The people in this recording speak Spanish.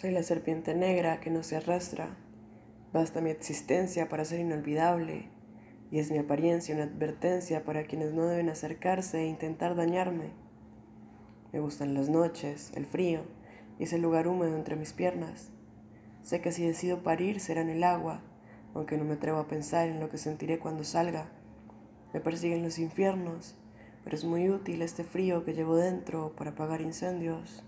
Soy la serpiente negra que no se arrastra. Basta mi existencia para ser inolvidable, y es mi apariencia una advertencia para quienes no deben acercarse e intentar dañarme. Me gustan las noches, el frío y ese lugar húmedo entre mis piernas. Sé que si decido parir será en el agua, aunque no me atrevo a pensar en lo que sentiré cuando salga. Me persiguen los infiernos, pero es muy útil este frío que llevo dentro para apagar incendios.